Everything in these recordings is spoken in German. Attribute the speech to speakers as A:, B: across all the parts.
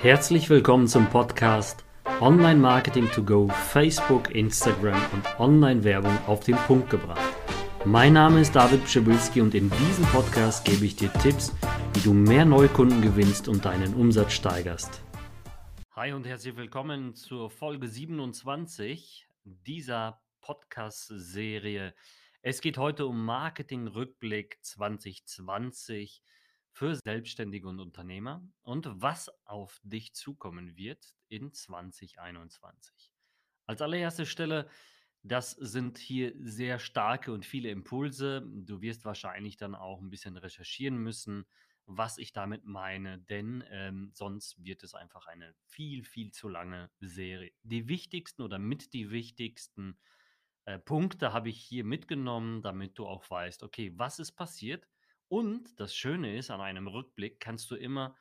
A: Herzlich willkommen zum Podcast Online Marketing to Go, Facebook, Instagram und Online-Werbung auf den Punkt gebracht. Mein Name ist David Pschibilski und in diesem Podcast gebe ich dir Tipps, wie du mehr Neukunden gewinnst und deinen Umsatz steigerst. Hi und herzlich willkommen zur Folge 27 dieser Podcast-Serie. Es geht heute um Marketing-Rückblick 2020 für Selbstständige und Unternehmer und was auf dich zukommen wird in 2021. Als allererste Stelle, das sind hier sehr starke und viele Impulse. Du wirst wahrscheinlich dann auch ein bisschen recherchieren müssen, was ich damit meine, denn ähm, sonst wird es einfach eine viel, viel zu lange Serie. Die wichtigsten oder mit die wichtigsten äh, Punkte habe ich hier mitgenommen, damit du auch weißt, okay, was ist passiert und das Schöne ist, an einem Rückblick kannst du immer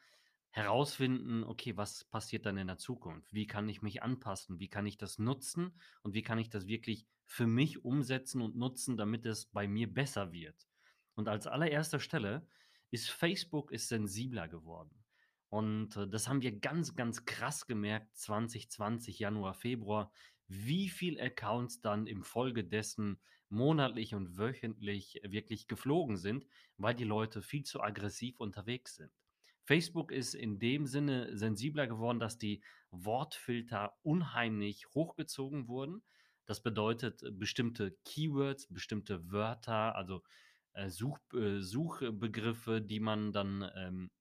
A: herausfinden, okay, was passiert dann in der Zukunft? Wie kann ich mich anpassen? Wie kann ich das nutzen? Und wie kann ich das wirklich für mich umsetzen und nutzen, damit es bei mir besser wird? Und als allererster Stelle ist Facebook ist sensibler geworden. Und äh, das haben wir ganz, ganz krass gemerkt, 2020, Januar, Februar, wie viele Accounts dann im Folge dessen monatlich und wöchentlich wirklich geflogen sind, weil die Leute viel zu aggressiv unterwegs sind. Facebook ist in dem Sinne sensibler geworden, dass die Wortfilter unheimlich hochgezogen wurden. Das bedeutet äh, bestimmte Keywords, bestimmte Wörter, also äh, Such, äh, Suchbegriffe, die man dann ähm,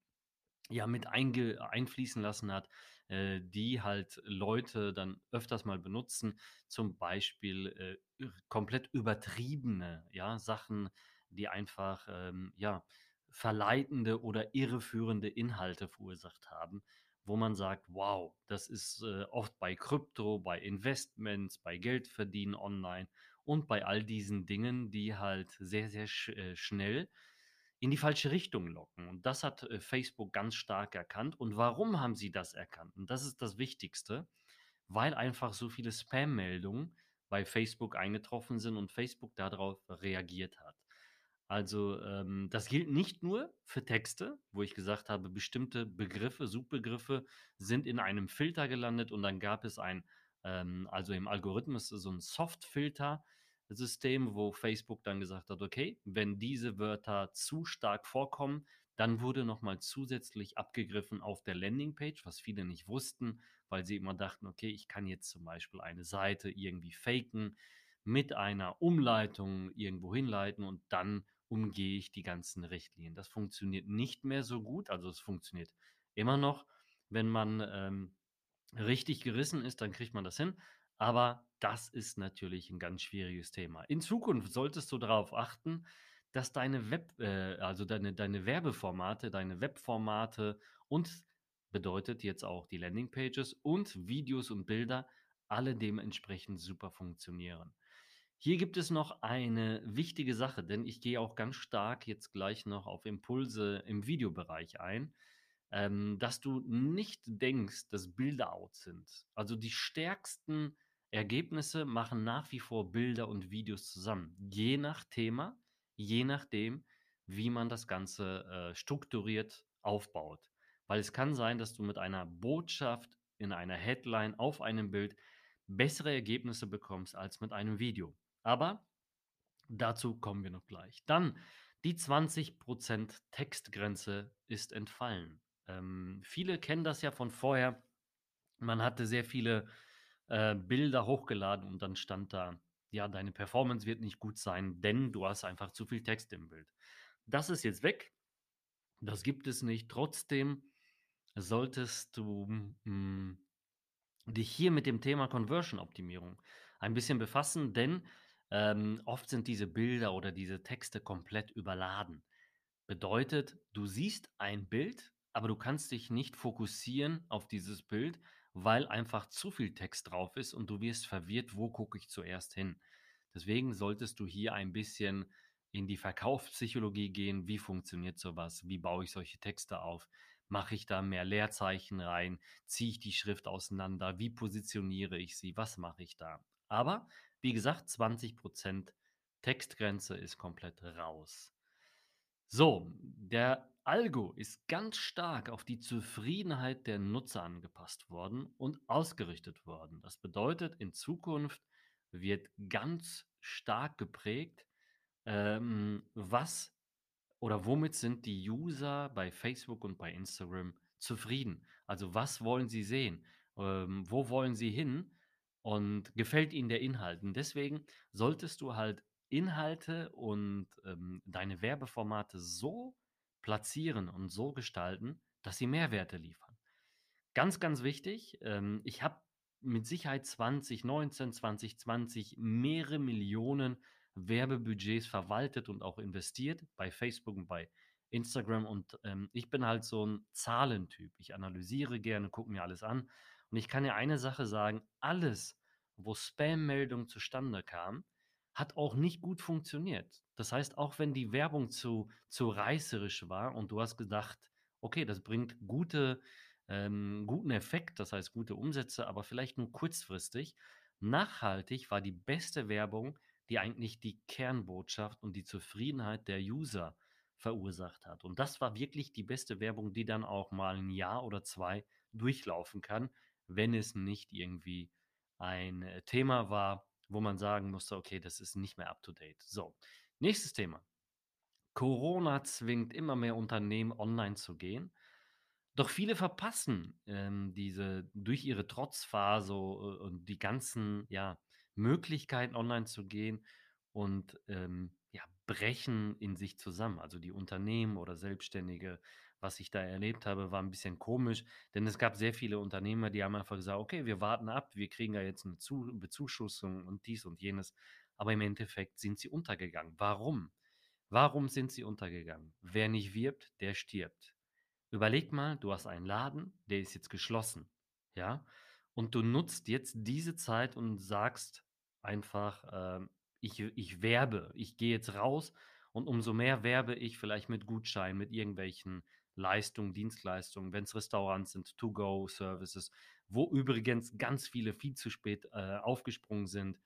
A: ja mit einge einfließen lassen hat, äh, die halt Leute dann öfters mal benutzen, zum Beispiel äh, komplett übertriebene, ja, Sachen, die einfach, ähm, ja, verleitende oder irreführende Inhalte verursacht haben, wo man sagt, wow, das ist äh, oft bei Krypto, bei Investments, bei Geldverdienen online und bei all diesen Dingen, die halt sehr, sehr sch äh, schnell in die falsche Richtung locken. Und das hat äh, Facebook ganz stark erkannt. Und warum haben sie das erkannt? Und das ist das Wichtigste, weil einfach so viele Spam-Meldungen bei Facebook eingetroffen sind und Facebook darauf reagiert hat. Also ähm, das gilt nicht nur für Texte, wo ich gesagt habe, bestimmte Begriffe, Suchbegriffe sind in einem Filter gelandet und dann gab es ein, ähm, also im Algorithmus so ein Soft-Filter, System, wo Facebook dann gesagt hat, okay, wenn diese Wörter zu stark vorkommen, dann wurde nochmal zusätzlich abgegriffen auf der Landingpage, was viele nicht wussten, weil sie immer dachten, okay, ich kann jetzt zum Beispiel eine Seite irgendwie faken, mit einer Umleitung irgendwo hinleiten und dann umgehe ich die ganzen Richtlinien. Das funktioniert nicht mehr so gut, also es funktioniert immer noch. Wenn man ähm, richtig gerissen ist, dann kriegt man das hin. Aber das ist natürlich ein ganz schwieriges Thema. In Zukunft solltest du darauf achten, dass deine Web, äh, also deine, deine Werbeformate, deine Webformate und bedeutet jetzt auch die Landingpages und Videos und Bilder alle dementsprechend super funktionieren. Hier gibt es noch eine wichtige Sache, denn ich gehe auch ganz stark jetzt gleich noch auf Impulse im Videobereich ein ähm, dass du nicht denkst, dass Bilder out sind. Also die stärksten Ergebnisse machen nach wie vor Bilder und Videos zusammen. Je nach Thema, je nachdem, wie man das Ganze äh, strukturiert aufbaut. Weil es kann sein, dass du mit einer Botschaft in einer Headline auf einem Bild bessere Ergebnisse bekommst als mit einem Video. Aber dazu kommen wir noch gleich. Dann die 20% Textgrenze ist entfallen. Ähm, viele kennen das ja von vorher. Man hatte sehr viele äh, Bilder hochgeladen und dann stand da, ja, deine Performance wird nicht gut sein, denn du hast einfach zu viel Text im Bild. Das ist jetzt weg. Das gibt es nicht. Trotzdem solltest du mh, hm, dich hier mit dem Thema Conversion-Optimierung ein bisschen befassen, denn ähm, oft sind diese Bilder oder diese Texte komplett überladen. Bedeutet, du siehst ein Bild, aber du kannst dich nicht fokussieren auf dieses Bild, weil einfach zu viel Text drauf ist und du wirst verwirrt, wo gucke ich zuerst hin. Deswegen solltest du hier ein bisschen in die Verkaufspsychologie gehen. Wie funktioniert sowas? Wie baue ich solche Texte auf? Mache ich da mehr Leerzeichen rein? Ziehe ich die Schrift auseinander? Wie positioniere ich sie? Was mache ich da? Aber wie gesagt, 20% Textgrenze ist komplett raus. So, der Algo ist ganz stark auf die Zufriedenheit der Nutzer angepasst worden und ausgerichtet worden. Das bedeutet, in Zukunft wird ganz stark geprägt, ähm, was oder womit sind die User bei Facebook und bei Instagram zufrieden? Also, was wollen sie sehen? Ähm, wo wollen sie hin? Und gefällt ihnen der Inhalt? Und deswegen solltest du halt Inhalte und, ähm, deine Werbeformate so platzieren und so gestalten, dass sie Mehrwerte liefern. Ganz, ganz wichtig, ähm, ich habe mit Sicherheit 2019, 2020 mehrere Millionen Werbebudgets verwaltet und auch investiert bei Facebook und bei Instagram und, ähm, ich bin halt so ein Zahlentyp. Ich analysiere gerne, gucke mir alles an und ich kann dir eine Sache sagen: Alles, wo Spam-Meldung zustande kam, hat auch nicht gut funktioniert. Das heißt, auch wenn die Werbung zu zu reißerisch war und du hast gedacht: „Okay, das bringt gute ähm, guten Effekt, das heißt gute Umsätze, aber vielleicht nur kurzfristig.“ Nachhaltig war die beste Werbung, die eigentlich die Kernbotschaft und die Zufriedenheit der User verursacht hat. Und das war wirklich die beste Werbung, die dann auch mal ein Jahr oder 2 durchlaufen kann, wenn es nicht irgendwie ein, äh, Thema war, wo man sagen musste: „Okay, das ist nicht mehr up to date.“ So, nächstes Thema. Corona zwingt immer mehr Unternehmen, online zu gehen. Doch viele verpassen, ähm, diese durch ihre Trotzphase, äh, und die ganzen, ja, Möglichkeiten, online zu gehen und, ähm, ja, brechen in sich zusammen. Also, die Unternehmen oder Selbstständige, was ich da erlebt habe, war ein bisschen komisch, denn es gab sehr viele Unternehmer, die haben einfach gesagt: „Okay, wir warten ab, wir kriegen ja jetzt eine Zu Bezuschussung und dies und jenes.“ Aber im Endeffekt sind sie untergegangen. Warum? Warum sind sie untergegangen? Wer nicht wirbt, der stirbt. Überleg mal, du hast einen Laden, der ist jetzt geschlossen, ja? Und du nutzt jetzt diese Zeit und sagst einfach, ähm: „Ich ich werbe, ich gehe jetzt raus und umso mehr werbe ich vielleicht mit Gutscheinen, mit irgendwelchen Leistungen, Dienstleistungen, wenn's Restaurants sind, To-go-Services, wo übrigens ganz viele viel zu spät, äh, aufgesprungen sind.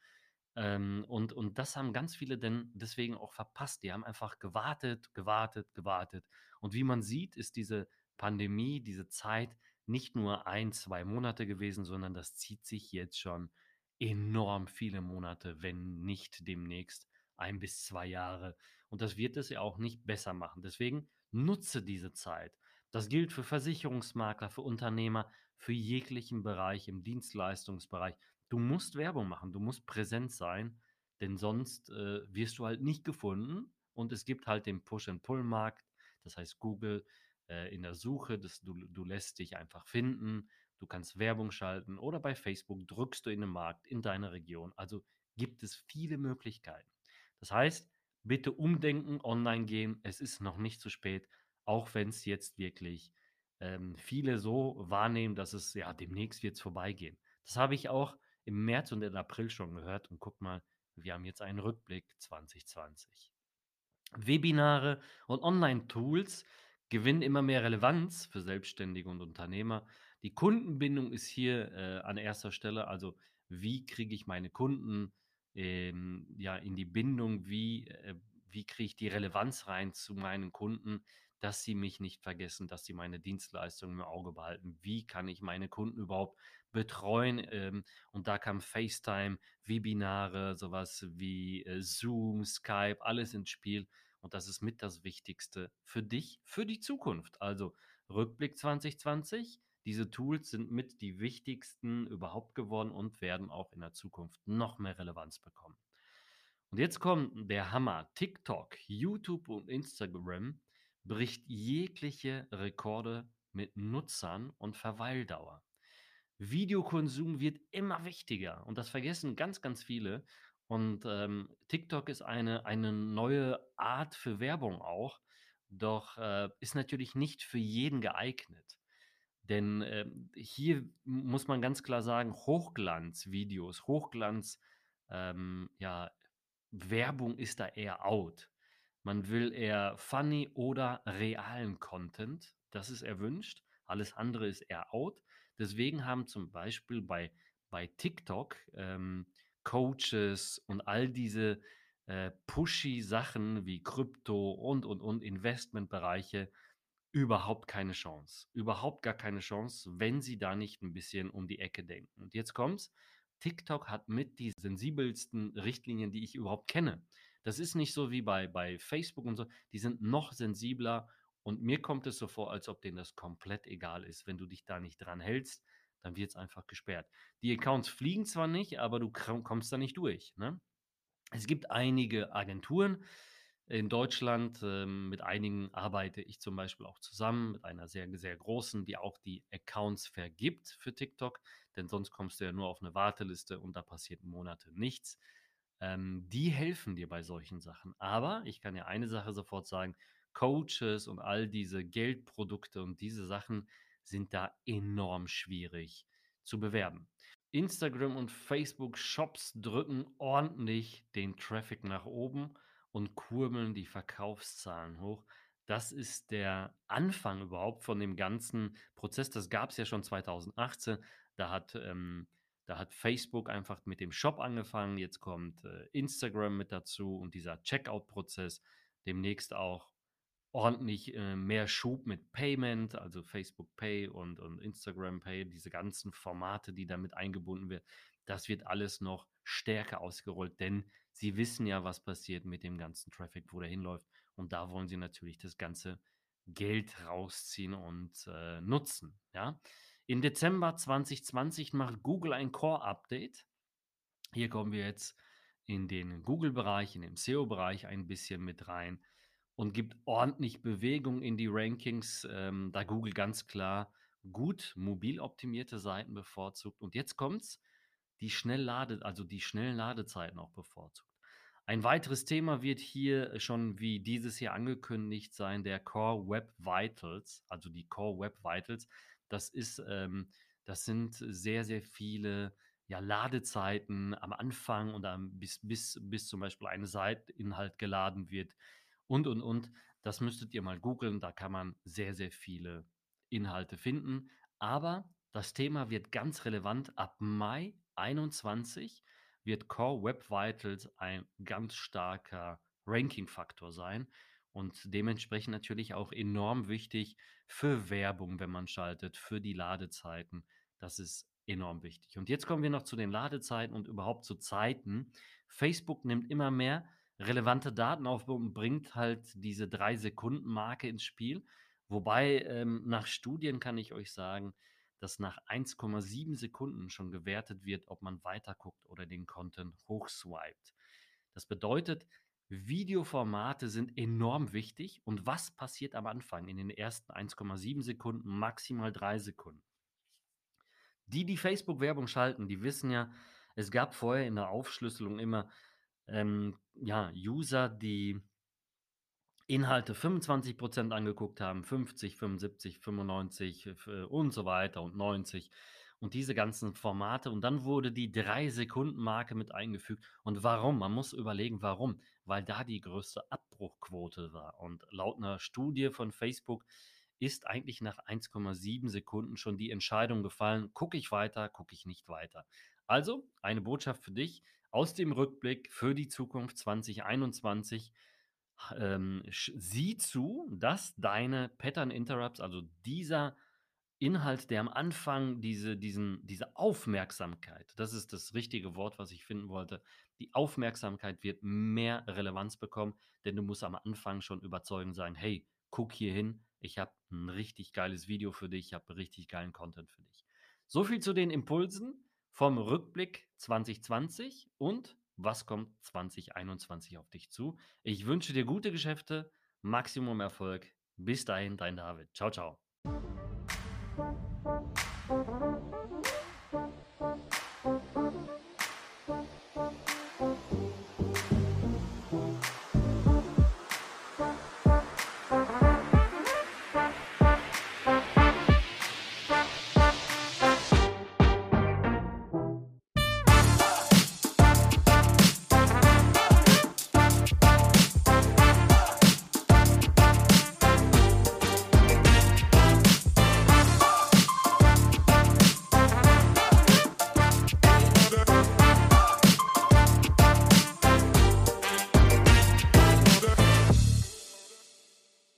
A: Ähm, und und das haben ganz viele denn deswegen auch verpasst. Die haben einfach gewartet, gewartet, gewartet. Und wie man sieht, ist diese Pandemie, diese Zeit nicht nur ein 2 Monate gewesen, sondern das zieht sich jetzt schon enorm viele Monate, wenn nicht demnächst ein bis 2 Jahre. Und das wird es ja auch nicht besser machen. Deswegen nutze diese Zeit. Das gilt für Versicherungsmakler, für Unternehmer, für jeglichen Bereich im Dienstleistungsbereich. Du musst Werbung machen, du musst präsent sein, denn sonst, äh, wirst du halt nicht gefunden und es gibt halt den Push-and-Pull-Markt. Das heißt, Google, äh, in der Suche, das du du lässt dich einfach finden. Du kannst Werbung schalten oder bei Facebook drückst du in den Markt in deiner Region. Also, gibt es viele Möglichkeiten. Das heißt, bitte umdenken, online gehen. Es ist noch nicht zu spät, auch wenn es jetzt wirklich, ähm, viele so wahrnehmen, dass es ja, demnächst wird's vorbeigehen. Das habe ich auch im März und im April schon gehört und guck mal, wir haben jetzt einen Rückblick 2020. Webinare und Online-Tools gewinnen immer mehr Relevanz für Selbstständige und Unternehmer. Die Kundenbindung ist hier, äh, an erster Stelle. Also, wie kriege ich meine Kunden, ähm, ja, in die Bindung? Wie, äh wie kriege ich die Relevanz rein zu meinen Kunden, dass sie mich nicht vergessen, dass sie meine Dienstleistungen im Auge behalten? Wie kann ich meine Kunden überhaupt betreuen? Ähm, und da kam FaceTime, Webinare, sowas wie, äh, Zoom, Skype, alles ins Spiel. Und das ist mit das Wichtigste für dich, für die Zukunft. Also Rückblick 2020. Diese Tools sind mit die wichtigsten überhaupt geworden und werden auch in der Zukunft noch mehr Relevanz bekommen. Und jetzt kommt der Hammer. TikTok, YouTube und Instagram bricht jegliche Rekorde mit Nutzern und Verweildauer. Videokonsum wird immer wichtiger und das vergessen ganz, ganz viele. Und, ähm, TikTok ist eine eine neue Art für Werbung auch, doch, äh, ist natürlich nicht für jeden geeignet. Denn, ähm, hier muss man ganz klar sagen, Hochglanzvideos, Hochglanz ähm, ja, Werbung ist da eher out. Man will eher funny oder realen Content. Das ist erwünscht. Alles andere ist eher out. Deswegen haben zum Beispiel bei bei TikTok, ähm, Coaches und all diese, äh, pushy Sachen wie Krypto und, und, und Investmentbereiche überhaupt keine Chance. Überhaupt gar keine Chance, wenn sie da nicht ein bisschen um die Ecke denken. Und jetzt kommt's. TikTok hat mit die sensibelsten Richtlinien, die ich überhaupt kenne. Das ist nicht so wie bei, bei Facebook und so. Die sind noch sensibler und mir kommt es so vor, als ob denen das komplett egal ist. Wenn du dich da nicht dran hältst, dann wird es einfach gesperrt. Die Accounts fliegen zwar nicht, aber du kommst da nicht durch. Ne? Es gibt einige Agenturen in Deutschland, ähm, mit einigen arbeite ich zum Beispiel auch zusammen, mit einer sehr, sehr großen, die auch die Accounts vergibt für TikTok, denn sonst kommst du ja nur auf eine Warteliste und da passiert Monate nichts. Ähm, die helfen dir bei solchen Sachen. Aber ich kann ja eine Sache sofort sagen, Coaches und all diese Geldprodukte und diese Sachen sind da enorm schwierig zu bewerben. Instagram und Facebook Shops drücken ordentlich den Traffic nach oben und kurbeln die Verkaufszahlen hoch. Das ist der Anfang überhaupt von dem ganzen Prozess. Das gab es ja schon 2018. Da hat, ähm, da hat Facebook einfach mit dem Shop angefangen. Jetzt kommt äh, Instagram mit dazu und dieser Checkout-Prozess. Demnächst auch ordentlich äh, mehr Schub mit Payment, also Facebook Pay und, und Instagram Pay, diese ganzen Formate, die damit eingebunden werden, das wird alles noch stärker ausgerollt, denn sie wissen ja, was passiert mit dem ganzen Traffic, wo der hinläuft. Und da wollen sie natürlich das ganze Geld rausziehen und äh, nutzen. Ja? Im Dezember 2020 macht Google ein Core-Update. Hier kommen wir jetzt in den Google-Bereich, in den SEO-Bereich ein bisschen mit rein und gibt ordentlich Bewegung in die Rankings, ähm, da Google ganz klar gut mobil optimierte Seiten bevorzugt. Und jetzt kommt's, die schnell lade, also die schnellen Ladezeiten auch bevorzugt. Ein weiteres Thema wird hier schon wie dieses Jahr angekündigt sein, der Core Web Vitals, also die Core Web Vitals. Das ist, ähm, das sind sehr, sehr viele ja, Ladezeiten am Anfang und am, bis, bis, bis zum Beispiel eine Seiteninhalt geladen wird und, und, und. Das müsstet ihr mal googeln. Da kann man sehr, sehr viele Inhalte finden. Aber das Thema wird ganz relevant. Ab Mai 21 wird Core Web Vitals ein ganz starker Ranking-Faktor sein und dementsprechend natürlich auch enorm wichtig für Werbung, wenn man schaltet, für die Ladezeiten. Das ist enorm wichtig. Und jetzt kommen wir noch zu den Ladezeiten und überhaupt zu Zeiten. Facebook nimmt immer mehr relevante Daten aufbaut und bringt halt diese drei Sekunden Marke ins Spiel. Wobei ähm, nach Studien kann ich euch sagen, dass nach 1,7 Sekunden schon gewertet wird, ob man weiterguckt oder den Content hochswiped. Das bedeutet, Videoformate sind enorm wichtig. Und was passiert am Anfang in den ersten 1,7 Sekunden, maximal drei Sekunden? Die, die Facebook-Werbung schalten, die wissen ja, es gab vorher in der Aufschlüsselung immer ähm, ja, User, die Inhalte 25% angeguckt haben, 50, 75, 95 und so weiter und 90 und diese ganzen Formate. Und dann wurde die 3-Sekunden-Marke mit eingefügt. Und warum? Man muss überlegen, warum. Weil da die größte Abbruchquote war. Und laut einer Studie von Facebook ist eigentlich nach 1,7 Sekunden schon die Entscheidung gefallen, gucke ich weiter, gucke ich nicht weiter. Also eine Botschaft für dich aus dem Rückblick für die Zukunft 2021. Ähm, sieh zu, dass deine Pattern Interrupts, also dieser Inhalt, der am Anfang diese, diesen, diese Aufmerksamkeit, das ist das richtige Wort, was ich finden wollte, die Aufmerksamkeit wird mehr Relevanz bekommen, denn du musst am Anfang schon überzeugend sagen, hey, guck hier hin, ich habe ein richtig geiles Video für dich, ich habe richtig geilen Content für dich. So viel zu den Impulsen vom Rückblick 2020 und was kommt 2021 auf dich zu. Ich wünsche dir gute Geschäfte, Maximum Erfolg. Bis dahin, dein David. Ciao, ciao.